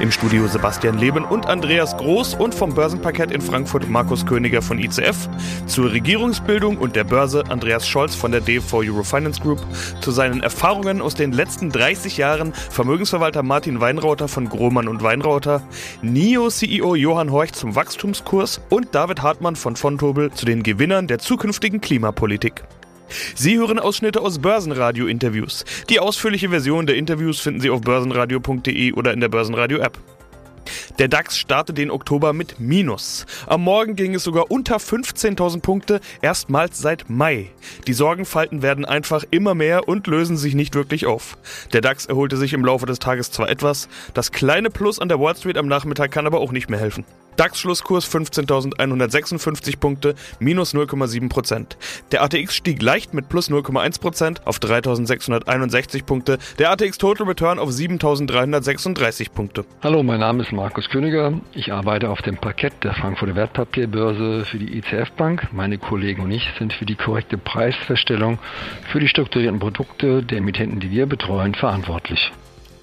Im Studio Sebastian Leben und Andreas Groß und vom Börsenparkett in Frankfurt Markus Königer von ICF. Zur Regierungsbildung und der Börse Andreas Scholz von der DV Eurofinance Group. Zu seinen Erfahrungen aus den letzten 30 Jahren Vermögensverwalter Martin Weinrauter von Grohmann und Weinrauter. NIO-CEO Johann Horch zum Wachstumskurs und David Hartmann von Fontobel zu den Gewinnern der zukünftigen Klimapolitik. Sie hören Ausschnitte aus Börsenradio-Interviews. Die ausführliche Version der Interviews finden Sie auf börsenradio.de oder in der Börsenradio-App. Der DAX startet den Oktober mit Minus. Am Morgen ging es sogar unter 15.000 Punkte, erstmals seit Mai. Die Sorgenfalten werden einfach immer mehr und lösen sich nicht wirklich auf. Der DAX erholte sich im Laufe des Tages zwar etwas, das kleine Plus an der Wall Street am Nachmittag kann aber auch nicht mehr helfen. DAX-Schlusskurs 15.156 Punkte, minus 0,7% Der ATX stieg leicht mit plus 0,1% auf 3.661 Punkte. Der ATX Total Return auf 7.336 Punkte. Hallo, mein Name ist Markus Königer. Ich arbeite auf dem Parkett der Frankfurter Wertpapierbörse für die ICF Bank. Meine Kollegen und ich sind für die korrekte Preisfeststellung für die strukturierten Produkte der Emittenten, die wir betreuen, verantwortlich.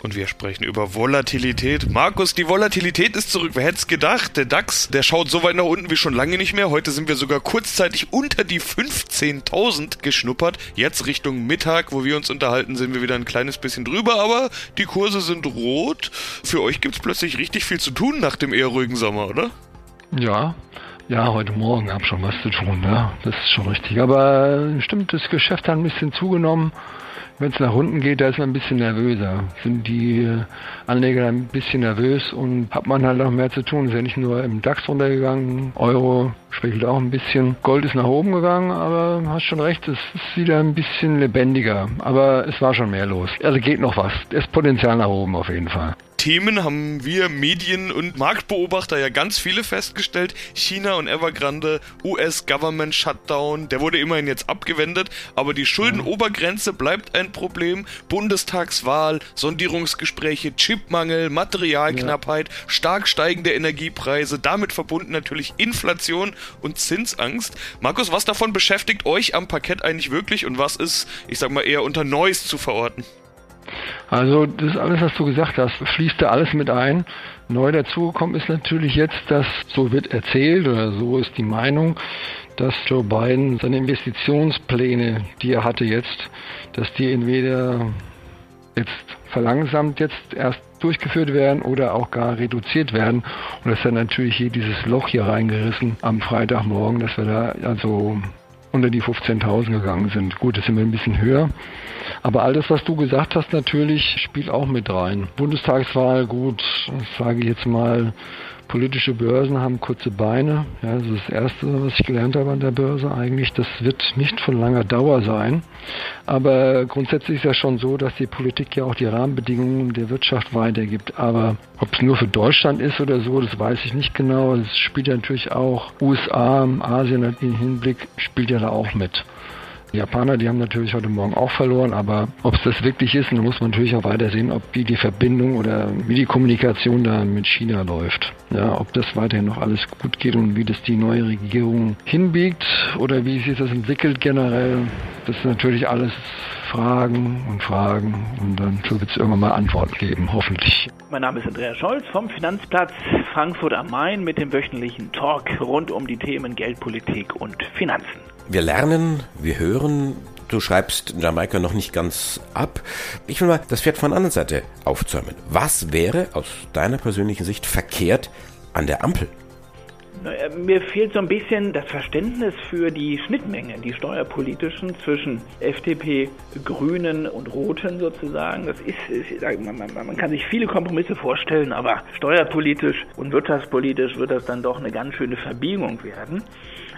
Und wir sprechen über Volatilität. Markus, die Volatilität ist zurück. Wer hätte es gedacht? Der DAX, der schaut so weit nach unten wie schon lange nicht mehr. Heute sind wir sogar kurzzeitig unter die 15.000 geschnuppert. Jetzt Richtung Mittag, wo wir uns unterhalten, sind wir wieder ein kleines bisschen drüber. Aber die Kurse sind rot. Für euch gibt es plötzlich richtig viel zu tun nach dem eher ruhigen Sommer, oder? Ja, ja, heute Morgen habe schon was zu tun, ja. Das ist schon richtig. Aber stimmt, das Geschäft hat ein bisschen zugenommen. Wenn es nach unten geht, da ist man ein bisschen nervöser. Sind die Anleger ein bisschen nervös und hat man halt noch mehr zu tun. Ist ja nicht nur im DAX runtergegangen, Euro schwächelt auch ein bisschen. Gold ist nach oben gegangen, aber hast schon recht, es ist wieder ein bisschen lebendiger. Aber es war schon mehr los. Also geht noch was. Es ist Potenzial nach oben auf jeden Fall. Themen haben wir Medien- und Marktbeobachter ja ganz viele festgestellt. China und Evergrande, US-Government Shutdown, der wurde immerhin jetzt abgewendet, aber die Schuldenobergrenze bleibt ein Problem. Bundestagswahl, Sondierungsgespräche, Chipmangel, Materialknappheit, ja. stark steigende Energiepreise, damit verbunden natürlich Inflation und Zinsangst. Markus, was davon beschäftigt euch am Parkett eigentlich wirklich und was ist, ich sag mal, eher unter Neues zu verorten? Also das alles, was du gesagt hast, fließt da alles mit ein. Neu dazugekommen ist natürlich jetzt, dass so wird erzählt oder so ist die Meinung, dass Joe Biden seine Investitionspläne, die er hatte jetzt, dass die entweder jetzt verlangsamt jetzt erst durchgeführt werden oder auch gar reduziert werden. Und das ist dann natürlich hier dieses Loch hier reingerissen am Freitagmorgen, dass wir da also unter die 15.000 gegangen sind. Gut, das sind wir ein bisschen höher. Aber alles, was du gesagt hast, natürlich spielt auch mit rein. Bundestagswahl, gut, sage ich jetzt mal, politische Börsen haben kurze Beine. Ja, das ist das Erste, was ich gelernt habe an der Börse eigentlich. Das wird nicht von langer Dauer sein. Aber grundsätzlich ist ja schon so, dass die Politik ja auch die Rahmenbedingungen der Wirtschaft weitergibt. Aber ob es nur für Deutschland ist oder so, das weiß ich nicht genau. Es spielt ja natürlich auch USA, Asien im Hinblick, spielt ja da auch mit. Die Japaner, die haben natürlich heute Morgen auch verloren, aber ob es das wirklich ist, dann muss man natürlich auch weiter sehen, ob wie die Verbindung oder wie die Kommunikation da mit China läuft. Ja, ob das weiterhin noch alles gut geht und wie das die neue Regierung hinbiegt oder wie sich das entwickelt generell. Das sind natürlich alles Fragen und Fragen und dann wird es irgendwann mal Antworten geben, hoffentlich. Mein Name ist Andreas Scholz vom Finanzplatz Frankfurt am Main mit dem wöchentlichen Talk rund um die Themen Geldpolitik und Finanzen. Wir lernen, wir hören. Du schreibst Jamaika noch nicht ganz ab. Ich will mal das Pferd von der anderen Seite aufzäumen. Was wäre aus deiner persönlichen Sicht verkehrt an der Ampel? Mir fehlt so ein bisschen das Verständnis für die Schnittmengen, die steuerpolitischen zwischen FDP, Grünen und Roten sozusagen. Das ist, ist man, man, kann sich viele Kompromisse vorstellen, aber steuerpolitisch und wirtschaftspolitisch wird das dann doch eine ganz schöne Verbiegung werden.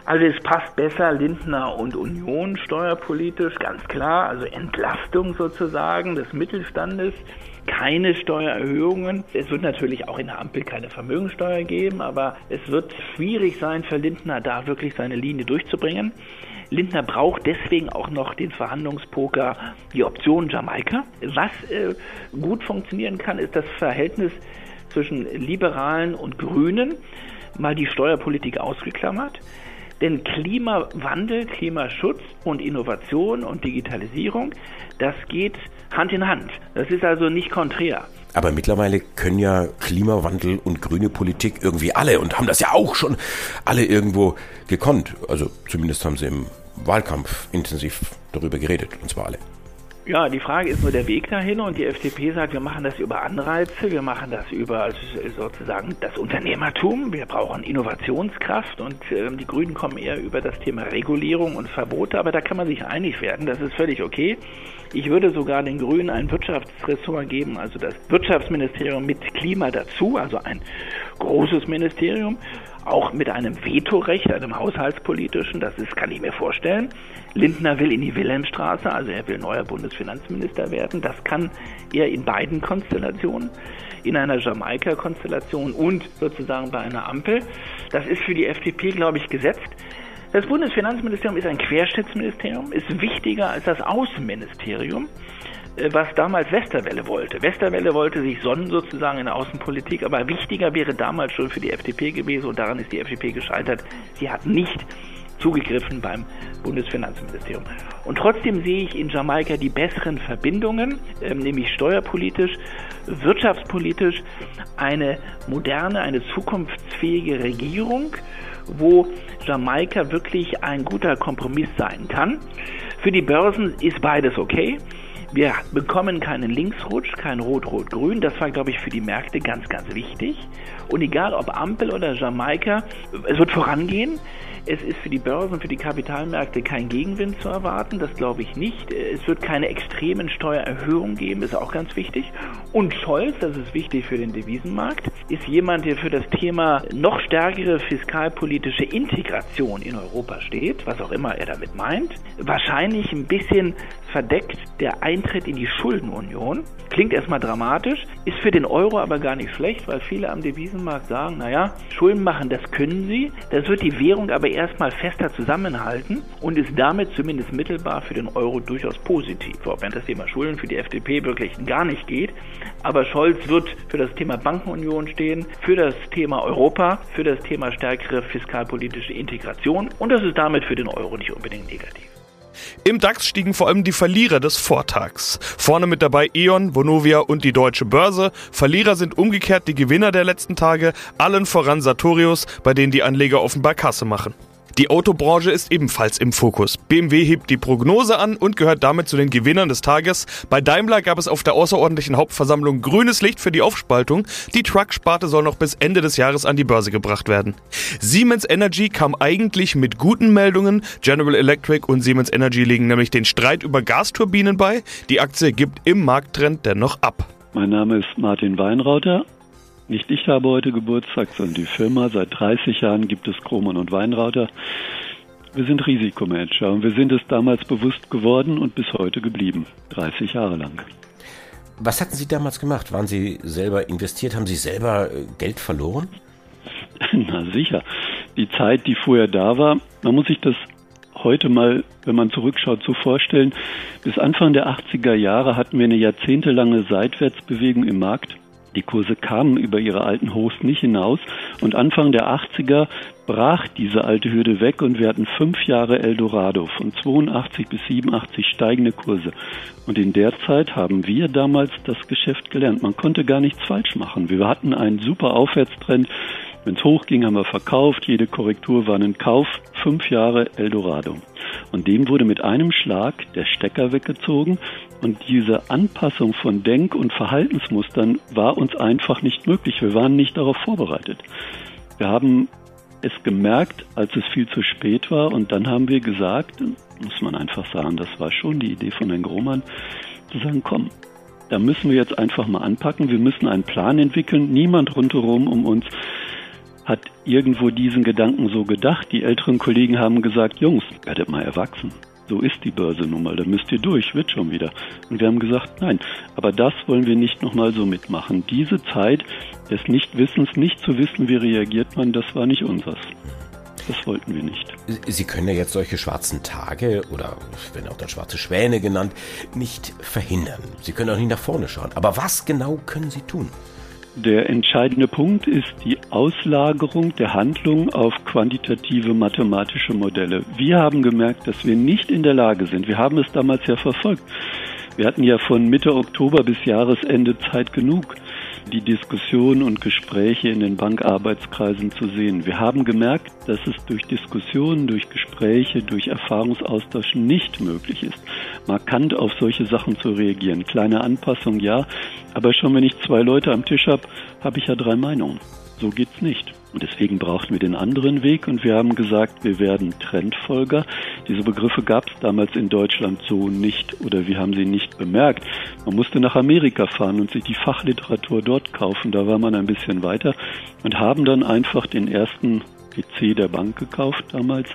Also es passt besser Lindner und Union steuerpolitisch, ganz klar. Also Entlastung sozusagen des Mittelstandes, keine Steuererhöhungen. Es wird natürlich auch in der Ampel keine Vermögensteuer geben, aber es wird schwierig sein für Lindner, da wirklich seine Linie durchzubringen. Lindner braucht deswegen auch noch den Verhandlungspoker, die Option Jamaika. Was äh, gut funktionieren kann, ist das Verhältnis zwischen Liberalen und Grünen. Mal die Steuerpolitik ausgeklammert. Denn Klimawandel, Klimaschutz und Innovation und Digitalisierung, das geht Hand in Hand. Das ist also nicht konträr. Aber mittlerweile können ja Klimawandel und grüne Politik irgendwie alle und haben das ja auch schon alle irgendwo gekonnt. Also zumindest haben sie im Wahlkampf intensiv darüber geredet, und zwar alle. Ja, die Frage ist nur der Weg dahin und die FDP sagt, wir machen das über Anreize, wir machen das über sozusagen das Unternehmertum, wir brauchen Innovationskraft und äh, die Grünen kommen eher über das Thema Regulierung und Verbote, aber da kann man sich einig werden, das ist völlig okay. Ich würde sogar den Grünen ein Wirtschaftsressort geben, also das Wirtschaftsministerium mit Klima dazu, also ein großes Ministerium auch mit einem Vetorecht, einem haushaltspolitischen, das ist, kann ich mir vorstellen. Lindner will in die Wilhelmstraße, also er will neuer Bundesfinanzminister werden. Das kann er in beiden Konstellationen, in einer Jamaika-Konstellation und sozusagen bei einer Ampel. Das ist für die FDP, glaube ich, gesetzt. Das Bundesfinanzministerium ist ein Querschnittsministerium, ist wichtiger als das Außenministerium. Äh, was damals Westerwelle wollte. Westerwelle wollte sich sonnen sozusagen in der Außenpolitik, aber wichtiger wäre damals schon für die FDP gewesen und daran ist die FDP gescheitert. Sie hat nicht zugegriffen beim Bundesfinanzministerium. Und trotzdem sehe ich in Jamaika die besseren Verbindungen, ähm, nämlich steuerpolitisch, wirtschaftspolitisch, eine moderne, eine zukunftsfähige Regierung, wo Jamaika wirklich ein guter Kompromiss sein kann. Für die Börsen ist beides okay. Wir bekommen keinen Linksrutsch, kein Rot-Rot-Grün. Das war, glaube ich, für die Märkte ganz, ganz wichtig. Und egal ob Ampel oder Jamaika, es wird vorangehen. Es ist für die Börsen, für die Kapitalmärkte kein Gegenwind zu erwarten, das glaube ich nicht. Es wird keine extremen Steuererhöhungen geben, ist auch ganz wichtig. Und Scholz, das ist wichtig für den Devisenmarkt, ist jemand, der für das Thema noch stärkere fiskalpolitische Integration in Europa steht, was auch immer er damit meint. Wahrscheinlich ein bisschen verdeckt der Eintritt in die Schuldenunion. Klingt erstmal dramatisch, ist für den Euro aber gar nicht schlecht, weil viele am Devisenmarkt sagen, naja, Schulden machen, das können sie. Das wird die Währung aber erstmal fester zusammenhalten und ist damit zumindest mittelbar für den Euro durchaus positiv. Auch wenn das Thema Schulden für die FDP wirklich gar nicht geht. Aber Scholz wird für das Thema Bankenunion stehen, für das Thema Europa, für das Thema stärkere fiskalpolitische Integration und das ist damit für den Euro nicht unbedingt negativ. Im DAX stiegen vor allem die Verlierer des Vortags. Vorne mit dabei E.ON, Vonovia und die Deutsche Börse. Verlierer sind umgekehrt die Gewinner der letzten Tage, allen voran Sartorius, bei denen die Anleger offenbar Kasse machen. Die Autobranche ist ebenfalls im Fokus. BMW hebt die Prognose an und gehört damit zu den Gewinnern des Tages. Bei Daimler gab es auf der außerordentlichen Hauptversammlung grünes Licht für die Aufspaltung. Die Truck-Sparte soll noch bis Ende des Jahres an die Börse gebracht werden. Siemens Energy kam eigentlich mit guten Meldungen. General Electric und Siemens Energy legen nämlich den Streit über Gasturbinen bei. Die Aktie gibt im Markttrend dennoch ab. Mein Name ist Martin Weinrauter. Nicht ich habe heute Geburtstag, sondern die Firma. Seit 30 Jahren gibt es Kromann und Weinrauter. Wir sind Risikomanager und wir sind es damals bewusst geworden und bis heute geblieben. 30 Jahre lang. Was hatten Sie damals gemacht? Waren Sie selber investiert? Haben Sie selber äh, Geld verloren? Na sicher. Die Zeit, die vorher da war, man muss sich das heute mal, wenn man zurückschaut, so vorstellen. Bis Anfang der 80er Jahre hatten wir eine jahrzehntelange Seitwärtsbewegung im Markt. Die Kurse kamen über ihre alten Hochs nicht hinaus und Anfang der 80er brach diese alte Hürde weg und wir hatten fünf Jahre Eldorado von 82 bis 87 steigende Kurse. Und in der Zeit haben wir damals das Geschäft gelernt. Man konnte gar nichts falsch machen. Wir hatten einen super Aufwärtstrend. Wenn es hochging, haben wir verkauft. Jede Korrektur war ein Kauf. Fünf Jahre Eldorado. Und dem wurde mit einem Schlag der Stecker weggezogen. Und diese Anpassung von Denk- und Verhaltensmustern war uns einfach nicht möglich. Wir waren nicht darauf vorbereitet. Wir haben es gemerkt, als es viel zu spät war. Und dann haben wir gesagt, muss man einfach sagen, das war schon die Idee von Herrn Grohmann, zu sagen, komm, da müssen wir jetzt einfach mal anpacken. Wir müssen einen Plan entwickeln. Niemand rundherum um uns hat irgendwo diesen Gedanken so gedacht. Die älteren Kollegen haben gesagt, Jungs, werdet mal erwachsen. So ist die Börse nun mal, da müsst ihr durch, wird schon wieder. Und wir haben gesagt, nein, aber das wollen wir nicht nochmal so mitmachen. Diese Zeit des Nichtwissens, nicht zu wissen, wie reagiert man, das war nicht unseres. Das wollten wir nicht. Sie können ja jetzt solche schwarzen Tage oder werden auch dann schwarze Schwäne genannt, nicht verhindern. Sie können auch nicht nach vorne schauen. Aber was genau können Sie tun? Der entscheidende Punkt ist die Auslagerung der Handlung auf quantitative mathematische Modelle. Wir haben gemerkt, dass wir nicht in der Lage sind. Wir haben es damals ja verfolgt. Wir hatten ja von Mitte Oktober bis Jahresende Zeit genug, die Diskussionen und Gespräche in den Bankarbeitskreisen zu sehen. Wir haben gemerkt, dass es durch Diskussionen, durch Gespräche, durch Erfahrungsaustausch nicht möglich ist, markant auf solche Sachen zu reagieren. Kleine Anpassung ja, aber schon wenn ich zwei Leute am Tisch habe, habe ich ja drei Meinungen. So geht's nicht. Und deswegen brauchten wir den anderen Weg und wir haben gesagt, wir werden Trendfolger. Diese Begriffe gab es damals in Deutschland so nicht oder wir haben sie nicht bemerkt. Man musste nach Amerika fahren und sich die Fachliteratur dort kaufen. Da war man ein bisschen weiter und haben dann einfach den ersten PC der Bank gekauft damals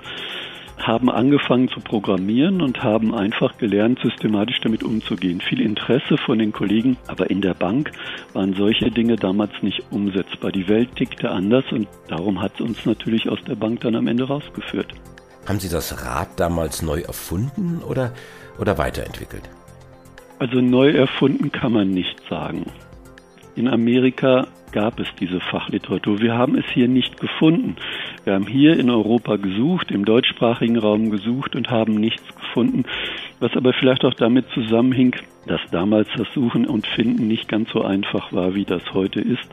haben angefangen zu programmieren und haben einfach gelernt, systematisch damit umzugehen. Viel Interesse von den Kollegen, aber in der Bank waren solche Dinge damals nicht umsetzbar. Die Welt tickte anders und darum hat es uns natürlich aus der Bank dann am Ende rausgeführt. Haben Sie das Rad damals neu erfunden oder, oder weiterentwickelt? Also neu erfunden kann man nicht sagen. In Amerika gab es diese Fachliteratur. Wir haben es hier nicht gefunden. Wir haben hier in Europa gesucht, im deutschsprachigen Raum gesucht und haben nichts gefunden, was aber vielleicht auch damit zusammenhing, dass damals das Suchen und Finden nicht ganz so einfach war, wie das heute ist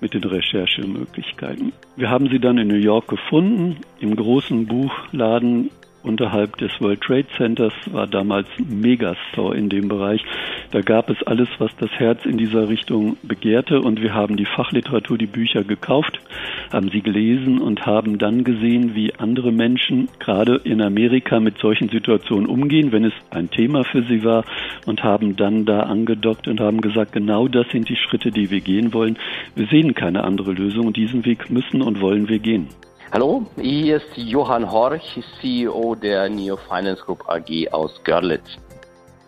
mit den Recherchemöglichkeiten. Wir haben sie dann in New York gefunden, im großen Buchladen unterhalb des World Trade Centers war damals Megastore in dem Bereich. Da gab es alles, was das Herz in dieser Richtung begehrte und wir haben die Fachliteratur, die Bücher gekauft, haben sie gelesen und haben dann gesehen, wie andere Menschen gerade in Amerika mit solchen Situationen umgehen, wenn es ein Thema für sie war und haben dann da angedockt und haben gesagt, genau das sind die Schritte, die wir gehen wollen. Wir sehen keine andere Lösung und diesen Weg müssen und wollen wir gehen. Hallo, hier ist Johann Horch, CEO der Neo Finance Group AG aus Görlitz.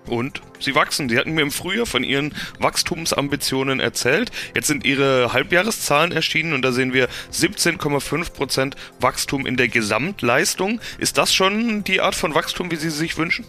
Und sie wachsen. Sie hatten mir im Frühjahr von ihren Wachstumsambitionen erzählt. Jetzt sind ihre Halbjahreszahlen erschienen und da sehen wir 17,5% Wachstum in der Gesamtleistung. Ist das schon die Art von Wachstum, wie Sie sich wünschen?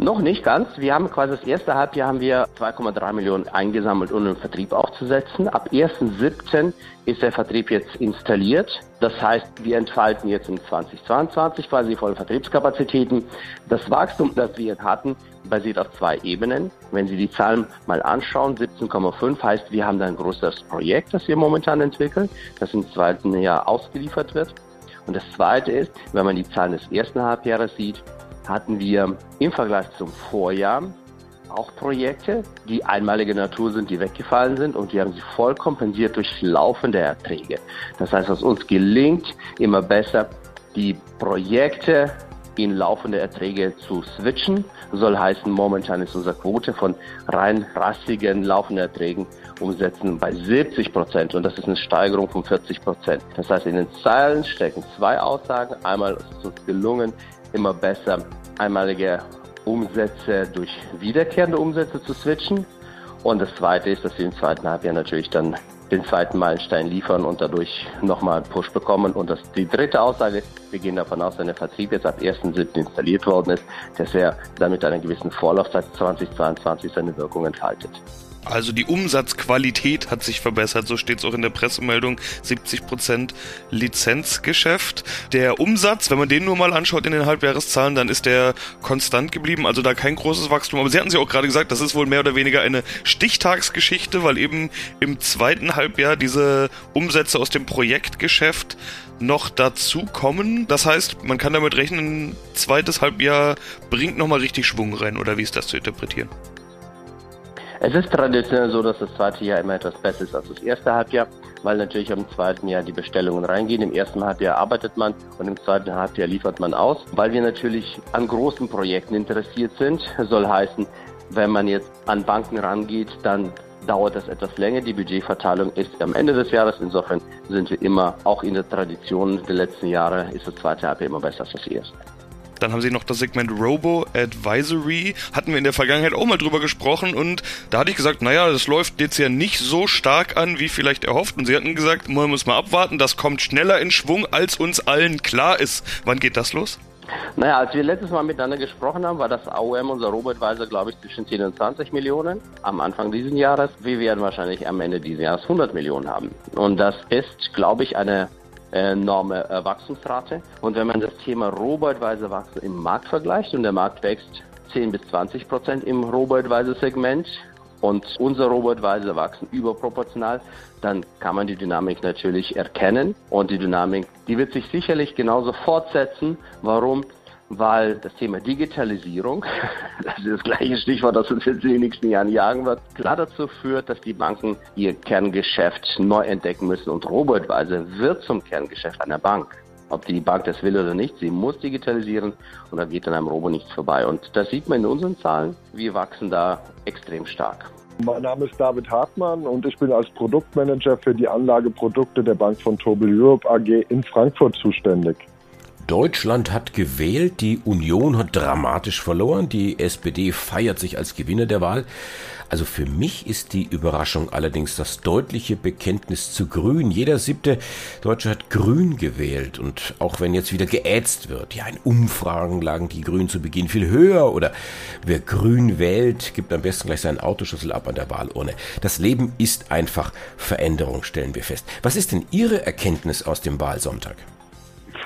Noch nicht ganz. Wir haben quasi das erste Halbjahr haben wir 2,3 Millionen eingesammelt, um den Vertrieb aufzusetzen. Ab 1.7. ist der Vertrieb jetzt installiert. Das heißt, wir entfalten jetzt in 2022 quasi volle Vertriebskapazitäten. Das Wachstum, das wir jetzt hatten, basiert auf zwei Ebenen. Wenn Sie die Zahlen mal anschauen, 17,5 heißt, wir haben da ein größeres Projekt, das wir momentan entwickeln, das im zweiten Jahr ausgeliefert wird. Und das zweite ist, wenn man die Zahlen des ersten Halbjahres sieht, hatten wir im Vergleich zum Vorjahr auch Projekte, die einmalige Natur sind, die weggefallen sind und die haben sie voll kompensiert durch laufende Erträge. Das heißt, was uns gelingt, immer besser die Projekte in laufende Erträge zu switchen. Soll heißen, momentan ist unsere Quote von rein rassigen laufenden Erträgen umsetzen bei 70 Prozent und das ist eine Steigerung von 40 Prozent. Das heißt, in den Zeilen stecken zwei Aussagen. Einmal ist es uns gelungen, immer besser einmalige Umsätze durch wiederkehrende Umsätze zu switchen. Und das Zweite ist, dass wir im zweiten Halbjahr natürlich dann den zweiten Meilenstein liefern und dadurch nochmal einen Push bekommen. Und das, die dritte Aussage ist, wir gehen davon aus, wenn der Vertrieb jetzt ab 1.7. installiert worden ist, dass er dann mit einer gewissen Vorlaufzeit 2022 seine Wirkung entfaltet. Also die Umsatzqualität hat sich verbessert, so steht es auch in der Pressemeldung. 70% Lizenzgeschäft. Der Umsatz, wenn man den nur mal anschaut in den Halbjahreszahlen, dann ist der konstant geblieben, also da kein großes Wachstum. Aber Sie hatten sie auch gerade gesagt, das ist wohl mehr oder weniger eine Stichtagsgeschichte, weil eben im zweiten Halbjahr diese Umsätze aus dem Projektgeschäft noch dazu kommen. Das heißt, man kann damit rechnen, ein zweites Halbjahr bringt nochmal richtig Schwung rein, oder wie ist das zu interpretieren? Es ist traditionell so, dass das zweite Jahr immer etwas besser ist als das erste Halbjahr, weil natürlich im zweiten Jahr die Bestellungen reingehen. Im ersten Halbjahr arbeitet man und im zweiten Halbjahr liefert man aus. Weil wir natürlich an großen Projekten interessiert sind, soll heißen, wenn man jetzt an Banken rangeht, dann dauert das etwas länger. Die Budgetverteilung ist am Ende des Jahres. Insofern sind wir immer, auch in der Tradition der letzten Jahre, ist das zweite Halbjahr immer besser als das erste. Dann haben sie noch das Segment Robo Advisory. Hatten wir in der Vergangenheit auch mal drüber gesprochen und da hatte ich gesagt, naja, das läuft jetzt ja nicht so stark an, wie vielleicht erhofft. Und sie hatten gesagt, man muss mal abwarten, das kommt schneller in Schwung, als uns allen klar ist. Wann geht das los? Naja, als wir letztes Mal miteinander gesprochen haben, war das AOM unser Robotweiser, glaube ich, zwischen 10 und 20 Millionen am Anfang dieses Jahres. Wir werden wahrscheinlich am Ende dieses Jahres 100 Millionen haben. Und das ist, glaube ich, eine enorme äh, Wachstumsrate. Und wenn man das Thema robotweise Wachstum im Markt vergleicht und der Markt wächst 10 bis 20 Prozent im robotweise Segment und unser robotweise wachsen überproportional, dann kann man die Dynamik natürlich erkennen und die Dynamik, die wird sich sicherlich genauso fortsetzen. Warum? Weil das Thema Digitalisierung, das ist das gleiche Stichwort, das uns jetzt in den nächsten Jahren jagen wird, klar dazu führt, dass die Banken ihr Kerngeschäft neu entdecken müssen und robotweise wird zum Kerngeschäft einer Bank. Ob die Bank das will oder nicht, sie muss digitalisieren und da geht an einem Robo nichts vorbei. Und das sieht man in unseren Zahlen. Wir wachsen da extrem stark. Mein Name ist David Hartmann und ich bin als Produktmanager für die Anlageprodukte der Bank von Tobel Europe AG in Frankfurt zuständig. Deutschland hat gewählt, die Union hat dramatisch verloren, die SPD feiert sich als Gewinner der Wahl. Also für mich ist die Überraschung allerdings das deutliche Bekenntnis zu Grün. Jeder siebte Deutsche hat Grün gewählt und auch wenn jetzt wieder geätzt wird, ja in Umfragen lagen die Grünen zu Beginn viel höher oder wer Grün wählt, gibt am besten gleich seinen Autoschlüssel ab an der Wahlurne. Das Leben ist einfach Veränderung, stellen wir fest. Was ist denn Ihre Erkenntnis aus dem Wahlsonntag?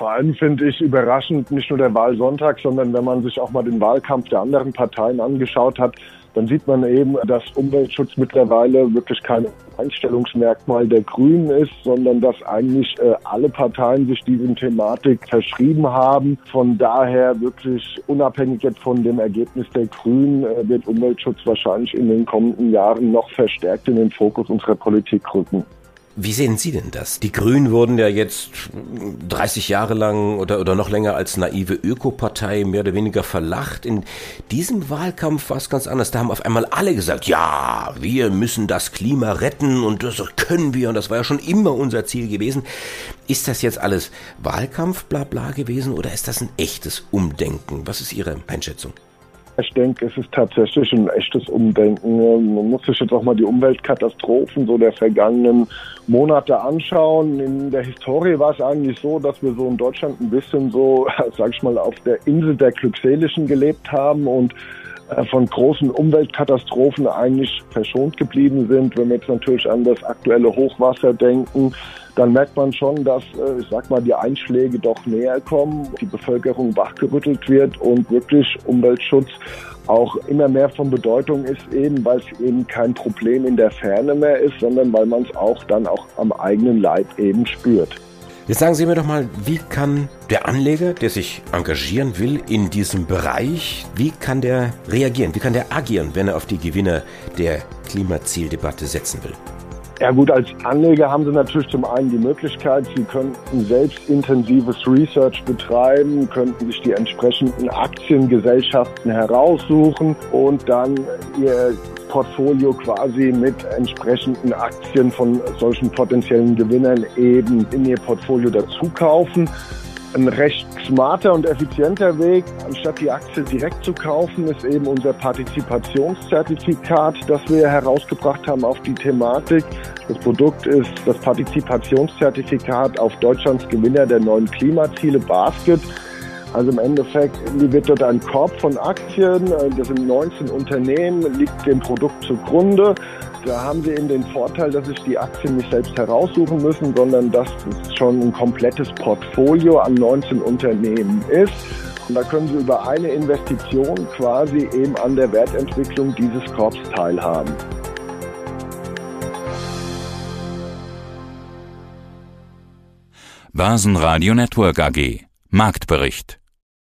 Vor allem finde ich überraschend nicht nur der Wahlsonntag, sondern wenn man sich auch mal den Wahlkampf der anderen Parteien angeschaut hat, dann sieht man eben, dass Umweltschutz mittlerweile wirklich kein Einstellungsmerkmal der Grünen ist, sondern dass eigentlich äh, alle Parteien sich diesem Thematik verschrieben haben. Von daher wirklich unabhängig jetzt von dem Ergebnis der Grünen äh, wird Umweltschutz wahrscheinlich in den kommenden Jahren noch verstärkt in den Fokus unserer Politik rücken. Wie sehen Sie denn das? Die Grünen wurden ja jetzt 30 Jahre lang oder, oder noch länger als naive Ökopartei mehr oder weniger verlacht. In diesem Wahlkampf war es ganz anders. Da haben auf einmal alle gesagt, ja, wir müssen das Klima retten und das können wir und das war ja schon immer unser Ziel gewesen. Ist das jetzt alles Wahlkampf, bla bla gewesen oder ist das ein echtes Umdenken? Was ist Ihre Einschätzung? Ich denke, es ist tatsächlich ein echtes Umdenken. Man muss sich jetzt auch mal die Umweltkatastrophen so der vergangenen Monate anschauen. In der Historie war es eigentlich so, dass wir so in Deutschland ein bisschen so, sag ich mal, auf der Insel der Glückseligen gelebt haben und von großen Umweltkatastrophen eigentlich verschont geblieben sind. Wenn wir jetzt natürlich an das aktuelle Hochwasser denken, dann merkt man schon, dass, äh, ich sag mal, die Einschläge doch näher kommen, die Bevölkerung wachgerüttelt wird und wirklich Umweltschutz auch immer mehr von Bedeutung ist, eben weil es eben kein Problem in der Ferne mehr ist, sondern weil man es auch dann auch am eigenen Leib eben spürt. Jetzt sagen Sie mir doch mal, wie kann der Anleger, der sich engagieren will in diesem Bereich, wie kann der reagieren, wie kann der agieren, wenn er auf die Gewinner der Klimazieldebatte setzen will? Ja gut, als Anleger haben Sie natürlich zum einen die Möglichkeit, Sie könnten selbst intensives Research betreiben, könnten sich die entsprechenden Aktiengesellschaften heraussuchen und dann Ihr Portfolio quasi mit entsprechenden Aktien von solchen potenziellen Gewinnern eben in Ihr Portfolio dazu kaufen. Ein recht smarter und effizienter Weg, anstatt die Aktie direkt zu kaufen, ist eben unser Partizipationszertifikat, das wir herausgebracht haben auf die Thematik. Das Produkt ist das Partizipationszertifikat auf Deutschlands Gewinner der neuen Klimaziele Basket. Also im Endeffekt wird dort ein Korb von Aktien, das sind 19 Unternehmen, liegt dem Produkt zugrunde. Da haben Sie eben den Vorteil, dass sich die Aktien nicht selbst heraussuchen müssen, sondern dass es schon ein komplettes Portfolio an 19 Unternehmen ist. Und da können Sie über eine Investition quasi eben an der Wertentwicklung dieses Korbs teilhaben. Basen Radio Network AG Marktbericht